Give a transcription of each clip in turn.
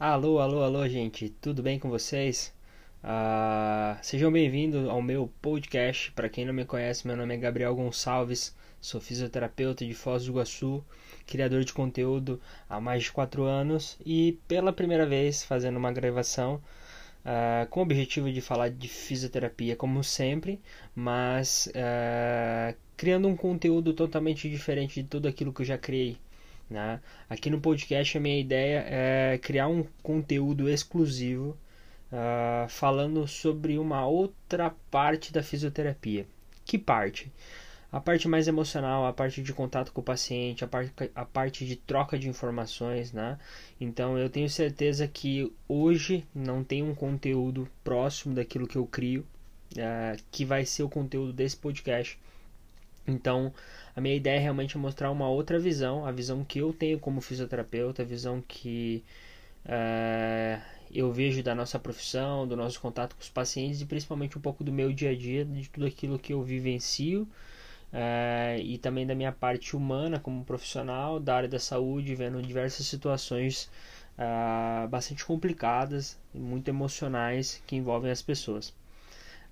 Alô, alô, alô, gente, tudo bem com vocês? Uh, sejam bem-vindos ao meu podcast. Para quem não me conhece, meu nome é Gabriel Gonçalves, sou fisioterapeuta de Foz do Iguaçu, criador de conteúdo há mais de 4 anos e pela primeira vez fazendo uma gravação uh, com o objetivo de falar de fisioterapia, como sempre, mas uh, criando um conteúdo totalmente diferente de tudo aquilo que eu já criei né? Aqui no podcast a minha ideia é criar um conteúdo exclusivo uh, falando sobre uma outra parte da fisioterapia. Que parte? A parte mais emocional, a parte de contato com o paciente, a parte, a parte de troca de informações, né? Então eu tenho certeza que hoje não tem um conteúdo próximo daquilo que eu crio, uh, que vai ser o conteúdo desse podcast. Então, a minha ideia é realmente mostrar uma outra visão, a visão que eu tenho como fisioterapeuta, a visão que é, eu vejo da nossa profissão, do nosso contato com os pacientes e principalmente um pouco do meu dia a dia, de tudo aquilo que eu vivencio é, e também da minha parte humana como profissional da área da saúde, vendo diversas situações é, bastante complicadas e muito emocionais que envolvem as pessoas.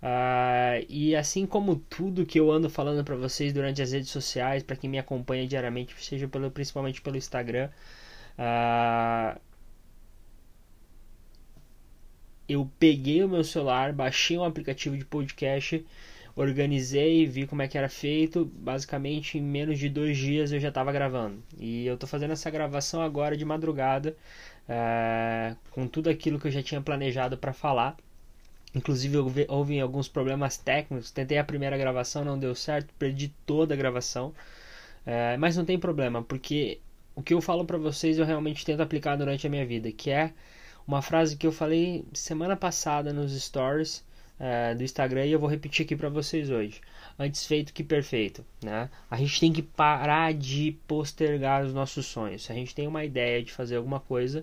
Uh, e assim como tudo que eu ando falando para vocês durante as redes sociais, para quem me acompanha diariamente, seja pelo, principalmente pelo Instagram, uh, eu peguei o meu celular, baixei um aplicativo de podcast, organizei, vi como é que era feito. Basicamente, em menos de dois dias eu já estava gravando. E eu estou fazendo essa gravação agora de madrugada, uh, com tudo aquilo que eu já tinha planejado para falar. Inclusive houve alguns problemas técnicos. Tentei a primeira gravação, não deu certo, perdi toda a gravação. É, mas não tem problema, porque o que eu falo para vocês eu realmente tento aplicar durante a minha vida, que é uma frase que eu falei semana passada nos stories é, do Instagram e eu vou repetir aqui para vocês hoje. Antes feito que perfeito, né? A gente tem que parar de postergar os nossos sonhos. Se a gente tem uma ideia de fazer alguma coisa,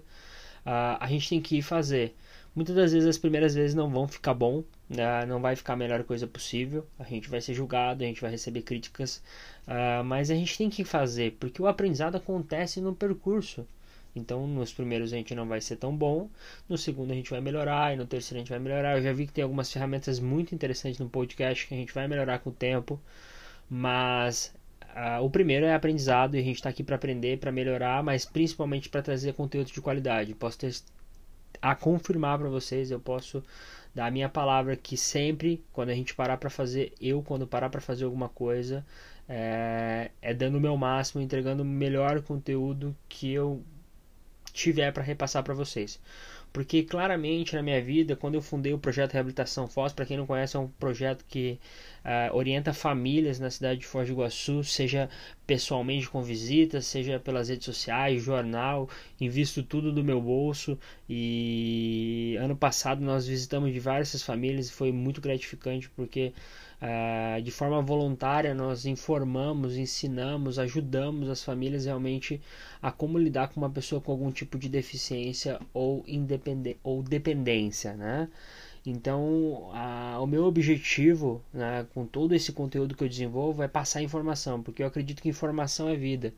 uh, a gente tem que ir fazer. Muitas das vezes as primeiras vezes não vão ficar bom, né? não vai ficar a melhor coisa possível, a gente vai ser julgado, a gente vai receber críticas, uh, mas a gente tem que fazer, porque o aprendizado acontece no percurso. Então, nos primeiros a gente não vai ser tão bom, no segundo a gente vai melhorar, e no terceiro a gente vai melhorar. Eu já vi que tem algumas ferramentas muito interessantes no podcast que a gente vai melhorar com o tempo, mas uh, o primeiro é aprendizado e a gente está aqui para aprender, para melhorar, mas principalmente para trazer conteúdo de qualidade. Posso ter a confirmar para vocês, eu posso dar a minha palavra que sempre, quando a gente parar para fazer, eu quando parar para fazer alguma coisa, é, é dando o meu máximo, entregando o melhor conteúdo que eu tiver para repassar para vocês. Porque claramente na minha vida, quando eu fundei o projeto Reabilitação Foz, para quem não conhece, é um projeto que uh, orienta famílias na cidade de Foz do Iguaçu, seja pessoalmente com visitas, seja pelas redes sociais, jornal, invisto tudo do meu bolso e ano passado nós visitamos diversas famílias e foi muito gratificante porque Uh, de forma voluntária, nós informamos, ensinamos, ajudamos as famílias realmente a como lidar com uma pessoa com algum tipo de deficiência ou, independência ou dependência, né? Então, a, o meu objetivo né, com todo esse conteúdo que eu desenvolvo é passar informação, porque eu acredito que informação é vida.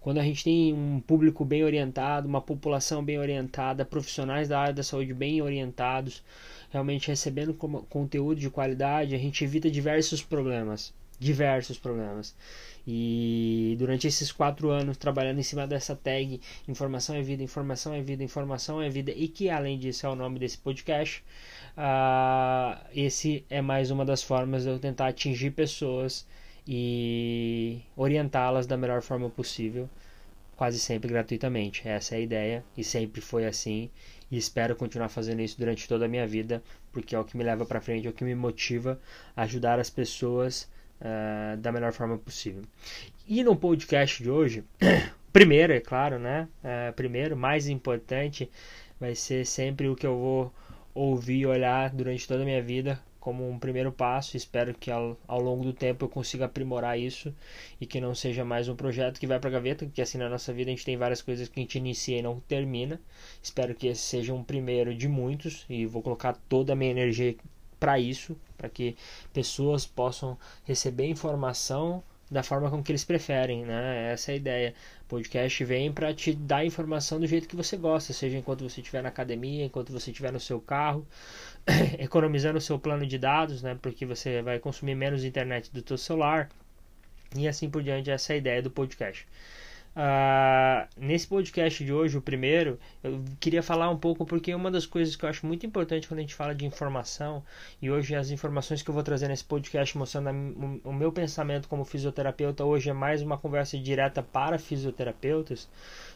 Quando a gente tem um público bem orientado, uma população bem orientada, profissionais da área da saúde bem orientados, realmente recebendo conteúdo de qualidade, a gente evita diversos problemas. Diversos problemas. E durante esses quatro anos trabalhando em cima dessa tag Informação é Vida, Informação é Vida, Informação é Vida, e que além disso é o nome desse podcast, uh, esse é mais uma das formas de eu tentar atingir pessoas e orientá-las da melhor forma possível, quase sempre gratuitamente. Essa é a ideia e sempre foi assim e espero continuar fazendo isso durante toda a minha vida, porque é o que me leva para frente, é o que me motiva a ajudar as pessoas uh, da melhor forma possível. E no podcast de hoje, primeiro, é claro, né? Uh, primeiro, mais importante, vai ser sempre o que eu vou ouvir e olhar durante toda a minha vida como um primeiro passo. Espero que ao, ao, longo do tempo eu consiga aprimorar isso e que não seja mais um projeto que vai para a gaveta, porque assim na nossa vida a gente tem várias coisas que a gente inicia e não termina. Espero que esse seja um primeiro de muitos e vou colocar toda a minha energia para isso, para que pessoas possam receber informação da forma como que eles preferem, né? Essa é a ideia. podcast vem para te dar informação do jeito que você gosta, seja enquanto você estiver na academia, enquanto você estiver no seu carro, economizando o seu plano de dados, né? Porque você vai consumir menos internet do seu celular e assim por diante. Essa é a ideia do podcast. Uh, nesse podcast de hoje, o primeiro, eu queria falar um pouco porque uma das coisas que eu acho muito importante quando a gente fala de informação, e hoje as informações que eu vou trazer nesse podcast mostrando o meu pensamento como fisioterapeuta hoje é mais uma conversa direta para fisioterapeutas,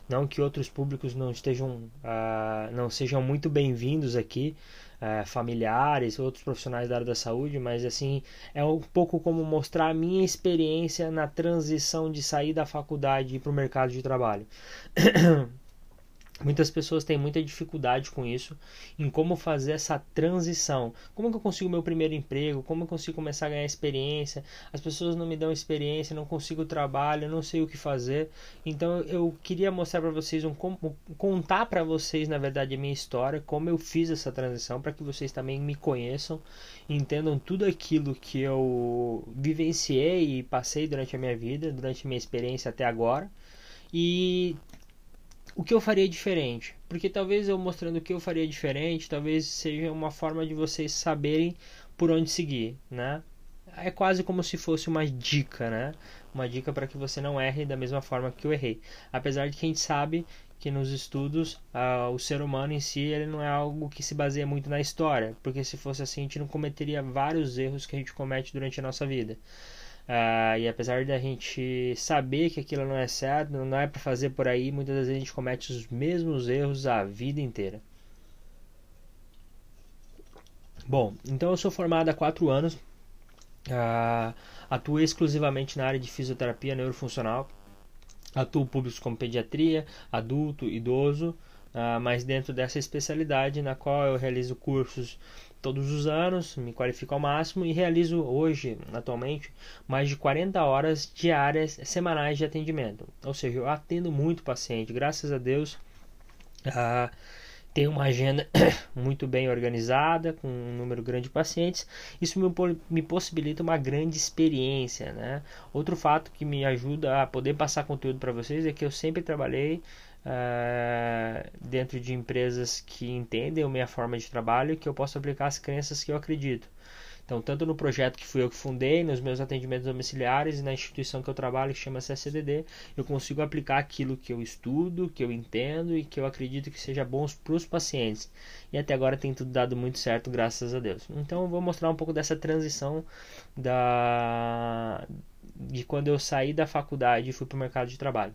não que outros públicos não estejam, uh, não sejam muito bem-vindos aqui, é, familiares, outros profissionais da área da saúde, mas assim é um pouco como mostrar a minha experiência na transição de sair da faculdade para o mercado de trabalho. Muitas pessoas têm muita dificuldade com isso, em como fazer essa transição. Como que eu consigo meu primeiro emprego? Como eu consigo começar a ganhar experiência? As pessoas não me dão experiência, não consigo trabalho, não sei o que fazer. Então eu queria mostrar para vocês um contar para vocês, na verdade, a minha história, como eu fiz essa transição para que vocês também me conheçam, entendam tudo aquilo que eu vivenciei e passei durante a minha vida, durante a minha experiência até agora. E o que eu faria diferente? Porque talvez eu mostrando o que eu faria diferente, talvez seja uma forma de vocês saberem por onde seguir, né? É quase como se fosse uma dica, né? Uma dica para que você não erre da mesma forma que eu errei. Apesar de que a gente sabe que nos estudos uh, o ser humano em si ele não é algo que se baseia muito na história, porque se fosse assim a gente não cometeria vários erros que a gente comete durante a nossa vida. Uh, e apesar da gente saber que aquilo não é certo, não é para fazer por aí, muitas vezes a gente comete os mesmos erros a vida inteira. Bom, então eu sou formado há 4 anos, uh, atuo exclusivamente na área de fisioterapia neurofuncional, atuo públicos como pediatria, adulto, idoso, uh, mas dentro dessa especialidade na qual eu realizo cursos todos os anos, me qualifico ao máximo e realizo hoje, atualmente, mais de 40 horas diárias semanais de atendimento. Ou seja, eu atendo muito paciente, graças a Deus. Ah, tenho uma agenda muito bem organizada, com um número grande de pacientes. Isso me, me possibilita uma grande experiência. Né? Outro fato que me ajuda a poder passar conteúdo para vocês é que eu sempre trabalhei uh, dentro de empresas que entendem a minha forma de trabalho e que eu posso aplicar as crenças que eu acredito. Então, tanto no projeto que fui eu que fundei, nos meus atendimentos domiciliares e na instituição que eu trabalho, que chama-se eu consigo aplicar aquilo que eu estudo, que eu entendo e que eu acredito que seja bom para os pacientes. E até agora tem tudo dado muito certo, graças a Deus. Então, eu vou mostrar um pouco dessa transição da de quando eu saí da faculdade e fui para o mercado de trabalho.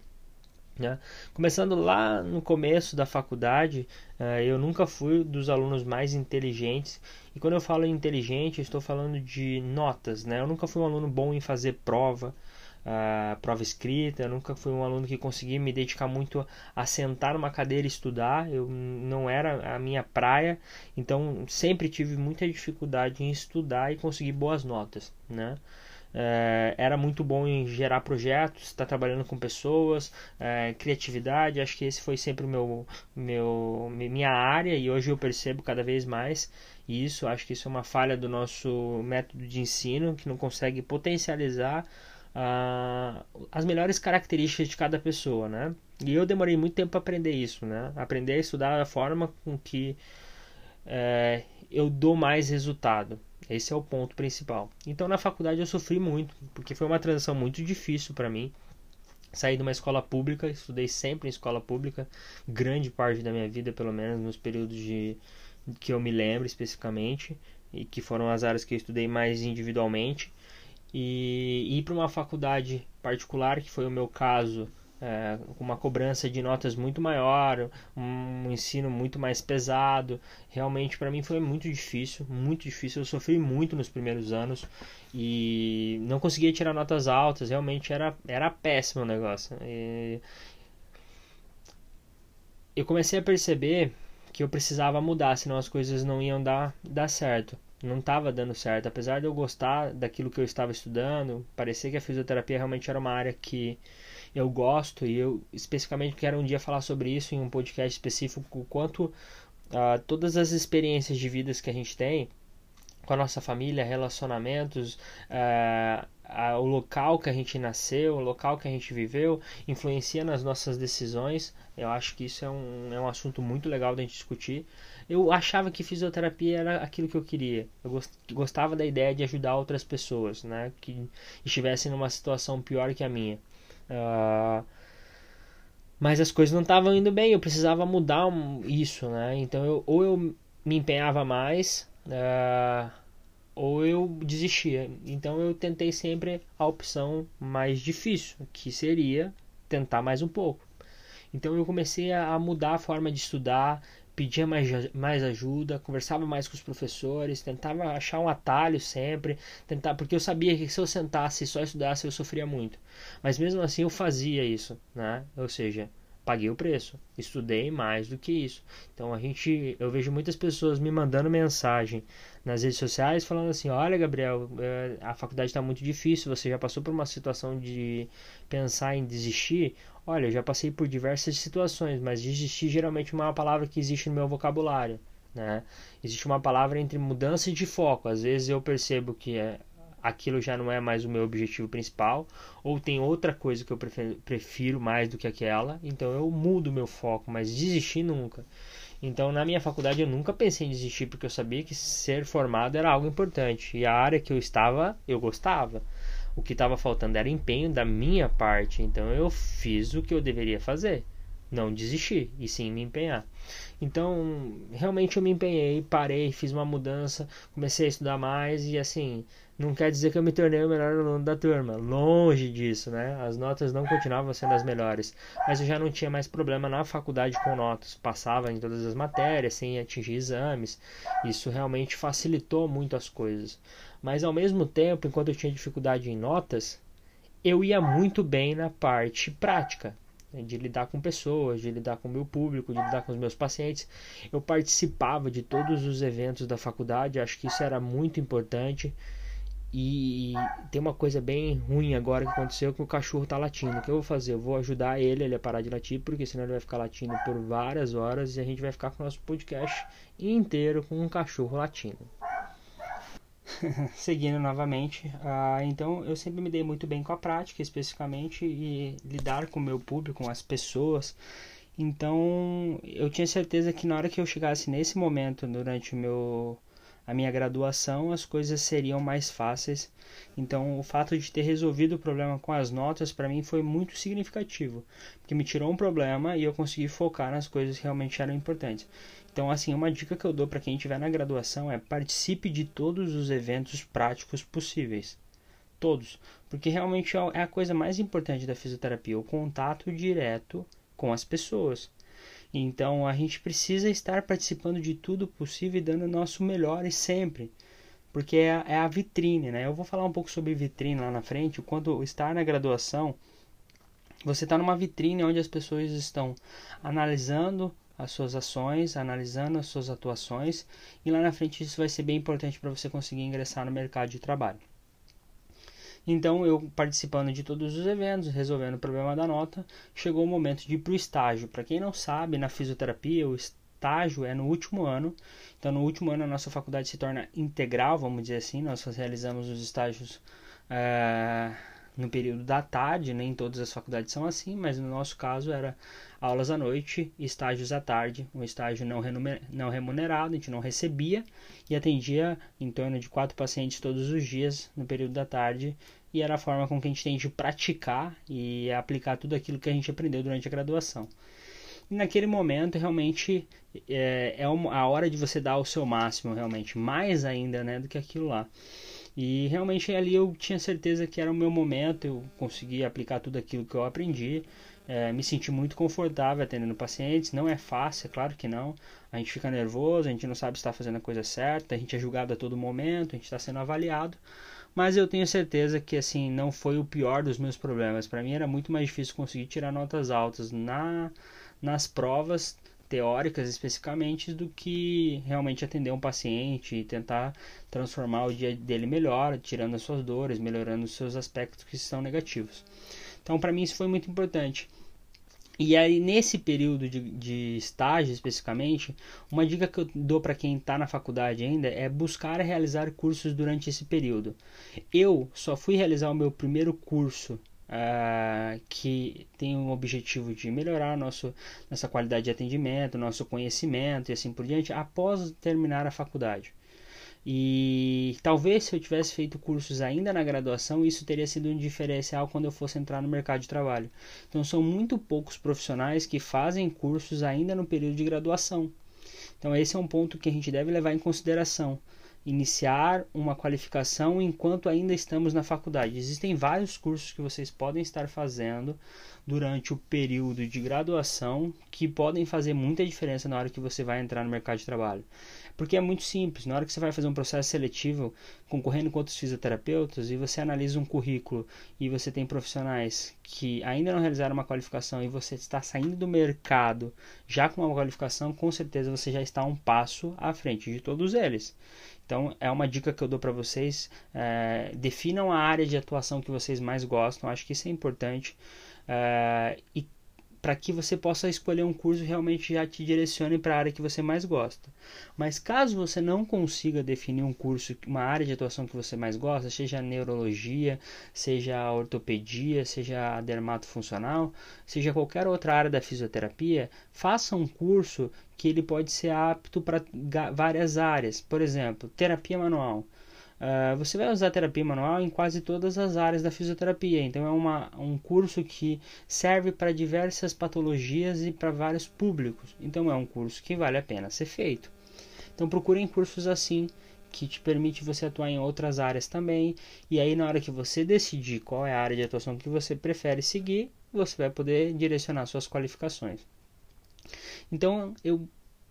Né? Começando lá no começo da faculdade, uh, eu nunca fui dos alunos mais inteligentes. E quando eu falo inteligente, eu estou falando de notas. Né? Eu nunca fui um aluno bom em fazer prova, uh, prova escrita. Eu nunca fui um aluno que conseguia me dedicar muito a sentar numa cadeira e estudar. Eu não era a minha praia. Então sempre tive muita dificuldade em estudar e conseguir boas notas. Né? É, era muito bom em gerar projetos, estar tá trabalhando com pessoas, é, criatividade. Acho que esse foi sempre meu, meu, minha área e hoje eu percebo cada vez mais isso. Acho que isso é uma falha do nosso método de ensino que não consegue potencializar uh, as melhores características de cada pessoa, né? E eu demorei muito tempo para aprender isso, né? Aprender a estudar da forma com que é, eu dou mais resultado. Esse é o ponto principal. Então na faculdade eu sofri muito, porque foi uma transição muito difícil para mim. Saí de uma escola pública, estudei sempre em escola pública, grande parte da minha vida, pelo menos nos períodos de que eu me lembro especificamente, e que foram as áreas que eu estudei mais individualmente. E ir para uma faculdade particular, que foi o meu caso, é, uma cobrança de notas muito maior, um ensino muito mais pesado. Realmente para mim foi muito difícil, muito difícil. Eu sofri muito nos primeiros anos e não conseguia tirar notas altas. Realmente era, era péssimo o negócio. E eu comecei a perceber que eu precisava mudar, senão as coisas não iam dar, dar certo. Não estava dando certo, apesar de eu gostar daquilo que eu estava estudando, parecia que a fisioterapia realmente era uma área que eu gosto e eu especificamente quero um dia falar sobre isso em um podcast específico, o quanto uh, todas as experiências de vidas que a gente tem com a nossa família, relacionamentos, uh, a, o local que a gente nasceu, o local que a gente viveu, influencia nas nossas decisões. Eu acho que isso é um, é um assunto muito legal da gente discutir. Eu achava que fisioterapia era aquilo que eu queria. Eu gostava da ideia de ajudar outras pessoas, né? Que estivessem numa situação pior que a minha. Uh, mas as coisas não estavam indo bem, eu precisava mudar isso, né? Então eu, ou eu me empenhava mais, uh, ou eu desistia. Então eu tentei sempre a opção mais difícil, que seria tentar mais um pouco. Então eu comecei a mudar a forma de estudar, pedia mais, mais ajuda, conversava mais com os professores, tentava achar um atalho sempre, tentar, porque eu sabia que se eu sentasse e só estudasse eu sofria muito. Mas mesmo assim eu fazia isso, né? Ou seja, paguei o preço, estudei mais do que isso. Então a gente, eu vejo muitas pessoas me mandando mensagem nas redes sociais falando assim: Olha, Gabriel, eh, a faculdade está muito difícil, você já passou por uma situação de pensar em desistir? Olha, eu já passei por diversas situações, mas desistir geralmente é uma palavra que existe no meu vocabulário. Né? Existe uma palavra entre mudança de foco. Às vezes eu percebo que é, aquilo já não é mais o meu objetivo principal, ou tem outra coisa que eu prefiro, prefiro mais do que aquela, então eu mudo meu foco, mas desistir nunca. Então, na minha faculdade, eu nunca pensei em desistir porque eu sabia que ser formado era algo importante e a área que eu estava, eu gostava. O que estava faltando era empenho da minha parte, então eu fiz o que eu deveria fazer. Não desistir, e sim me empenhar. Então, realmente eu me empenhei, parei, fiz uma mudança, comecei a estudar mais e assim, não quer dizer que eu me tornei o melhor aluno da turma, longe disso, né? As notas não continuavam sendo as melhores, mas eu já não tinha mais problema na faculdade com notas, passava em todas as matérias sem atingir exames. Isso realmente facilitou muito as coisas. Mas ao mesmo tempo, enquanto eu tinha dificuldade em notas, eu ia muito bem na parte prática né, de lidar com pessoas, de lidar com o meu público, de lidar com os meus pacientes. Eu participava de todos os eventos da faculdade, acho que isso era muito importante. E tem uma coisa bem ruim agora que aconteceu que o cachorro está latindo. O que eu vou fazer? Eu vou ajudar ele, ele a parar de latir, porque senão ele vai ficar latindo por várias horas e a gente vai ficar com o nosso podcast inteiro com um cachorro latindo. seguindo novamente, uh, então eu sempre me dei muito bem com a prática, especificamente, e lidar com o meu público, com as pessoas. Então eu tinha certeza que na hora que eu chegasse nesse momento, durante o meu, a minha graduação, as coisas seriam mais fáceis. Então o fato de ter resolvido o problema com as notas para mim foi muito significativo, porque me tirou um problema e eu consegui focar nas coisas que realmente eram importantes. Então, assim, uma dica que eu dou para quem estiver na graduação é participe de todos os eventos práticos possíveis. Todos. Porque realmente é, é a coisa mais importante da fisioterapia, o contato direto com as pessoas. Então, a gente precisa estar participando de tudo possível e dando o nosso melhor e sempre. Porque é, é a vitrine, né? Eu vou falar um pouco sobre vitrine lá na frente. Quando estar na graduação, você está numa vitrine onde as pessoas estão analisando as suas ações, analisando as suas atuações e lá na frente isso vai ser bem importante para você conseguir ingressar no mercado de trabalho. Então, eu participando de todos os eventos, resolvendo o problema da nota, chegou o momento de ir para o estágio. Para quem não sabe, na fisioterapia, o estágio é no último ano. Então, no último ano, a nossa faculdade se torna integral, vamos dizer assim. Nós realizamos os estágios. É no período da tarde, nem todas as faculdades são assim, mas no nosso caso era aulas à noite estágios à tarde, um estágio não remunerado, a gente não recebia e atendia em torno de quatro pacientes todos os dias no período da tarde e era a forma com que a gente tem de praticar e aplicar tudo aquilo que a gente aprendeu durante a graduação. E naquele momento realmente é, é a hora de você dar o seu máximo realmente, mais ainda né, do que aquilo lá. E realmente ali eu tinha certeza que era o meu momento, eu consegui aplicar tudo aquilo que eu aprendi, é, me senti muito confortável atendendo pacientes. Não é fácil, é claro que não. A gente fica nervoso, a gente não sabe se está fazendo a coisa certa, a gente é julgado a todo momento, a gente está sendo avaliado. Mas eu tenho certeza que assim não foi o pior dos meus problemas. Para mim era muito mais difícil conseguir tirar notas altas na, nas provas teóricas especificamente do que realmente atender um paciente e tentar transformar o dia dele melhor, tirando as suas dores, melhorando os seus aspectos que são negativos. Então, para mim isso foi muito importante. E aí, nesse período de, de estágio especificamente, uma dica que eu dou para quem está na faculdade ainda é buscar realizar cursos durante esse período. Eu só fui realizar o meu primeiro curso Uh, que tem o objetivo de melhorar nosso, nossa qualidade de atendimento, nosso conhecimento e assim por diante, após terminar a faculdade. E talvez se eu tivesse feito cursos ainda na graduação, isso teria sido um diferencial quando eu fosse entrar no mercado de trabalho. Então são muito poucos profissionais que fazem cursos ainda no período de graduação. Então esse é um ponto que a gente deve levar em consideração iniciar uma qualificação enquanto ainda estamos na faculdade. Existem vários cursos que vocês podem estar fazendo durante o período de graduação que podem fazer muita diferença na hora que você vai entrar no mercado de trabalho. Porque é muito simples, na hora que você vai fazer um processo seletivo concorrendo com outros fisioterapeutas e você analisa um currículo e você tem profissionais que ainda não realizaram uma qualificação e você está saindo do mercado já com uma qualificação, com certeza você já está um passo à frente de todos eles. Então, é uma dica que eu dou para vocês. É, definam a área de atuação que vocês mais gostam, acho que isso é importante. É, e para que você possa escolher um curso realmente já te direcione para a área que você mais gosta. Mas caso você não consiga definir um curso, uma área de atuação que você mais gosta, seja neurologia, seja ortopedia, seja a dermatofuncional, seja qualquer outra área da fisioterapia, faça um curso que ele pode ser apto para várias áreas. Por exemplo, terapia manual. Uh, você vai usar terapia manual em quase todas as áreas da fisioterapia, então é uma, um curso que serve para diversas patologias e para vários públicos. Então é um curso que vale a pena ser feito. Então procurem cursos assim que te permite você atuar em outras áreas também. E aí na hora que você decidir qual é a área de atuação que você prefere seguir, você vai poder direcionar suas qualificações. Então eu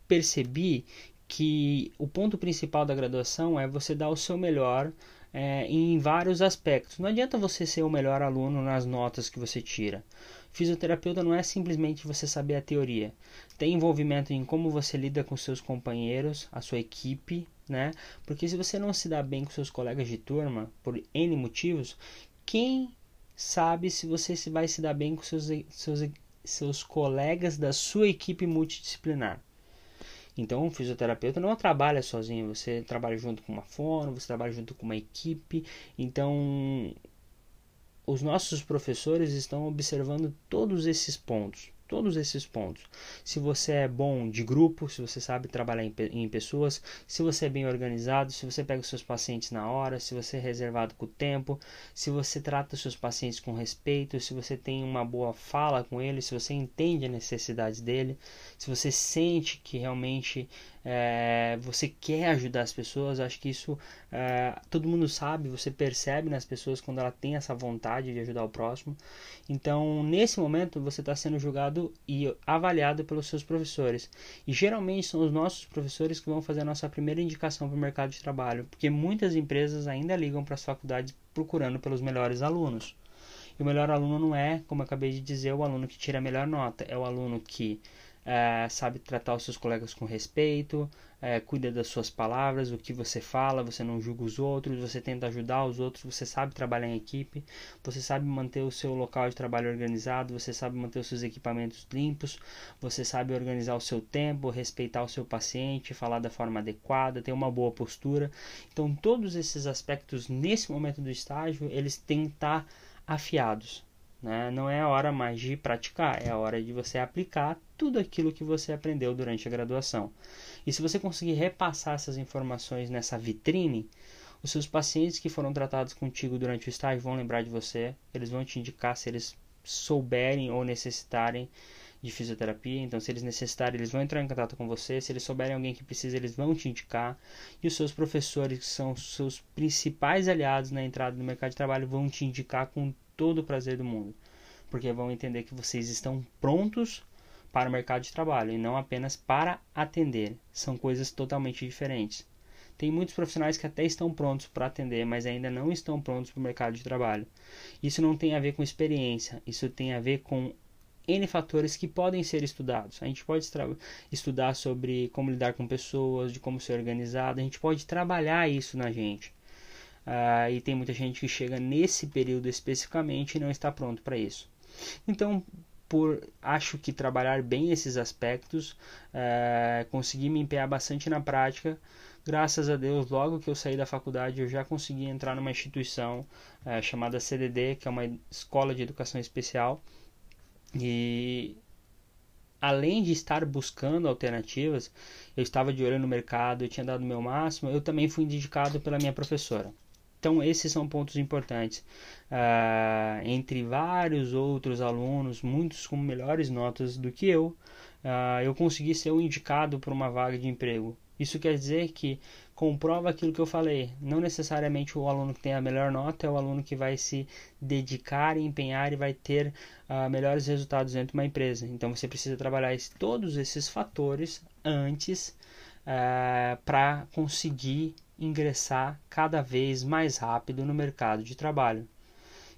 percebi que o ponto principal da graduação é você dar o seu melhor é, em vários aspectos. Não adianta você ser o melhor aluno nas notas que você tira. Fisioterapeuta não é simplesmente você saber a teoria. Tem envolvimento em como você lida com seus companheiros, a sua equipe, né? Porque se você não se dá bem com seus colegas de turma, por N motivos, quem sabe se você vai se dar bem com seus, seus, seus colegas da sua equipe multidisciplinar? Então, o fisioterapeuta não trabalha sozinho, você trabalha junto com uma fono, você trabalha junto com uma equipe. Então, os nossos professores estão observando todos esses pontos todos esses pontos. Se você é bom de grupo, se você sabe trabalhar em, em, pessoas, se você é bem organizado, se você pega os seus pacientes na hora, se você é reservado com o tempo, se você trata os seus pacientes com respeito, se você tem uma boa fala com eles, se você entende as necessidades dele, se você sente que realmente é, você quer ajudar as pessoas, acho que isso é, todo mundo sabe, você percebe nas pessoas quando ela tem essa vontade de ajudar o próximo. Então, nesse momento, você está sendo julgado e avaliado pelos seus professores. E geralmente são os nossos professores que vão fazer a nossa primeira indicação para o mercado de trabalho, porque muitas empresas ainda ligam para as faculdades procurando pelos melhores alunos. E o melhor aluno não é, como eu acabei de dizer, o aluno que tira a melhor nota, é o aluno que é, sabe tratar os seus colegas com respeito, é, cuida das suas palavras, o que você fala, você não julga os outros, você tenta ajudar os outros, você sabe trabalhar em equipe, você sabe manter o seu local de trabalho organizado, você sabe manter os seus equipamentos limpos, você sabe organizar o seu tempo, respeitar o seu paciente, falar da forma adequada, ter uma boa postura. Então, todos esses aspectos nesse momento do estágio, eles têm que estar afiados. Né? Não é a hora mais de praticar, é a hora de você aplicar tudo aquilo que você aprendeu durante a graduação. E se você conseguir repassar essas informações nessa vitrine, os seus pacientes que foram tratados contigo durante o estágio vão lembrar de você, eles vão te indicar se eles souberem ou necessitarem de fisioterapia. Então, se eles necessitarem, eles vão entrar em contato com você. Se eles souberem alguém que precisa, eles vão te indicar. E os seus professores, que são os seus principais aliados na entrada no mercado de trabalho, vão te indicar com todo o prazer do mundo. Porque vão entender que vocês estão prontos para o mercado de trabalho e não apenas para atender. São coisas totalmente diferentes. Tem muitos profissionais que até estão prontos para atender, mas ainda não estão prontos para o mercado de trabalho. Isso não tem a ver com experiência, isso tem a ver com N fatores que podem ser estudados. A gente pode estudar sobre como lidar com pessoas, de como ser organizado, a gente pode trabalhar isso na gente. Uh, e tem muita gente que chega nesse período especificamente e não está pronto para isso. Então, por acho que trabalhar bem esses aspectos, é, consegui me empenhar bastante na prática. Graças a Deus, logo que eu saí da faculdade, eu já consegui entrar numa instituição é, chamada CDD, que é uma escola de educação especial. E além de estar buscando alternativas, eu estava de olho no mercado, eu tinha dado o meu máximo, eu também fui indicado pela minha professora. Então, esses são pontos importantes. Uh, entre vários outros alunos, muitos com melhores notas do que eu, uh, eu consegui ser o indicado para uma vaga de emprego. Isso quer dizer que comprova aquilo que eu falei. Não necessariamente o aluno que tem a melhor nota é o aluno que vai se dedicar, empenhar e vai ter uh, melhores resultados dentro de uma empresa. Então você precisa trabalhar esse, todos esses fatores antes uh, para conseguir ingressar cada vez mais rápido no mercado de trabalho.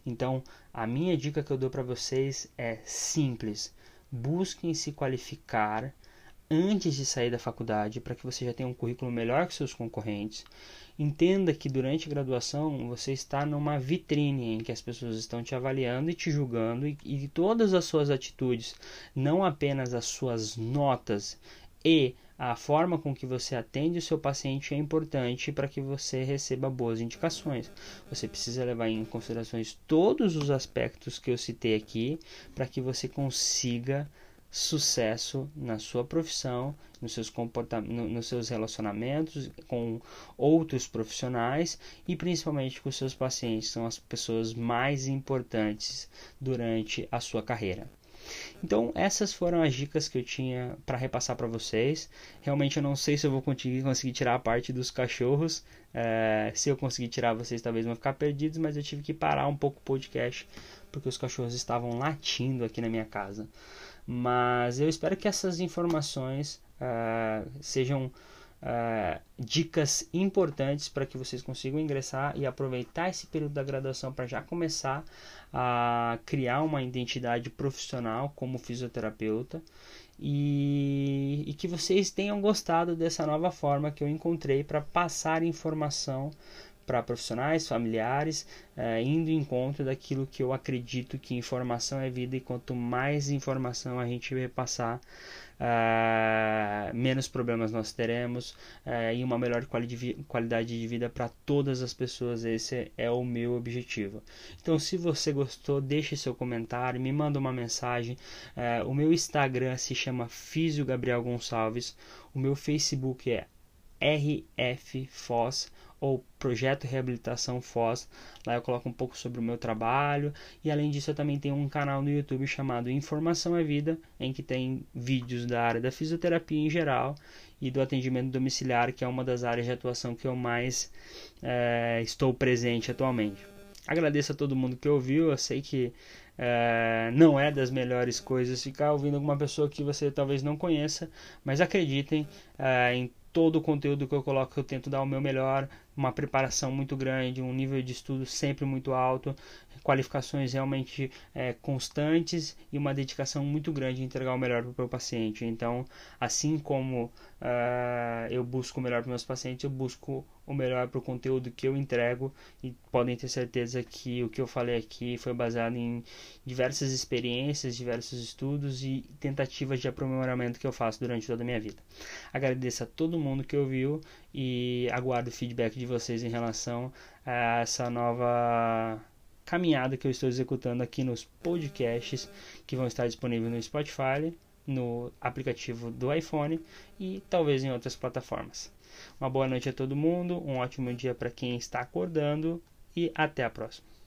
Então, a minha dica que eu dou para vocês é simples: busquem se qualificar antes de sair da faculdade para que você já tenha um currículo melhor que seus concorrentes. Entenda que durante a graduação você está numa vitrine em que as pessoas estão te avaliando e te julgando e, e todas as suas atitudes, não apenas as suas notas e a forma com que você atende o seu paciente é importante para que você receba boas indicações. Você precisa levar em considerações todos os aspectos que eu citei aqui para que você consiga sucesso na sua profissão, nos seus comportamentos, nos seus relacionamentos com outros profissionais e principalmente com seus pacientes, são as pessoas mais importantes durante a sua carreira. Então, essas foram as dicas que eu tinha para repassar para vocês. Realmente eu não sei se eu vou conseguir, conseguir tirar a parte dos cachorros. É, se eu conseguir tirar, vocês talvez vão ficar perdidos, mas eu tive que parar um pouco o podcast porque os cachorros estavam latindo aqui na minha casa. Mas eu espero que essas informações uh, sejam uh, dicas importantes para que vocês consigam ingressar e aproveitar esse período da graduação para já começar a criar uma identidade profissional como fisioterapeuta. E, e que vocês tenham gostado dessa nova forma que eu encontrei para passar informação para profissionais, familiares, uh, indo em encontro daquilo que eu acredito que informação é vida e quanto mais informação a gente repassar, uh, menos problemas nós teremos uh, e uma melhor qualidade de vida para todas as pessoas. Esse é o meu objetivo. Então, se você gostou, deixe seu comentário, me manda uma mensagem. o meu Instagram se chama Físio Gabriel Gonçalves, o meu Facebook é RF ou Projeto Reabilitação Foz. Lá eu coloco um pouco sobre o meu trabalho e além disso eu também tenho um canal no YouTube chamado Informação é Vida, em que tem vídeos da área da fisioterapia em geral e do atendimento domiciliar, que é uma das áreas de atuação que eu mais é, estou presente atualmente. Agradeço a todo mundo que ouviu, eu sei que é, não é das melhores coisas ficar ouvindo alguma pessoa que você talvez não conheça, mas acreditem é, em todo o conteúdo que eu coloco eu tento dar o meu melhor, uma preparação muito grande, um nível de estudo sempre muito alto, qualificações realmente é, constantes e uma dedicação muito grande em entregar o melhor para o paciente. Então, assim como uh, eu busco o melhor para meus pacientes, eu busco o melhor para o conteúdo que eu entrego e podem ter certeza que o que eu falei aqui foi baseado em diversas experiências, diversos estudos e tentativas de aprimoramento que eu faço durante toda a minha vida. Agradeço a todo mundo que ouviu e aguardo o feedback de vocês em relação a essa nova caminhada que eu estou executando aqui nos podcasts que vão estar disponíveis no Spotify, no aplicativo do iPhone e talvez em outras plataformas. Uma boa noite a todo mundo, um ótimo dia para quem está acordando e até a próxima.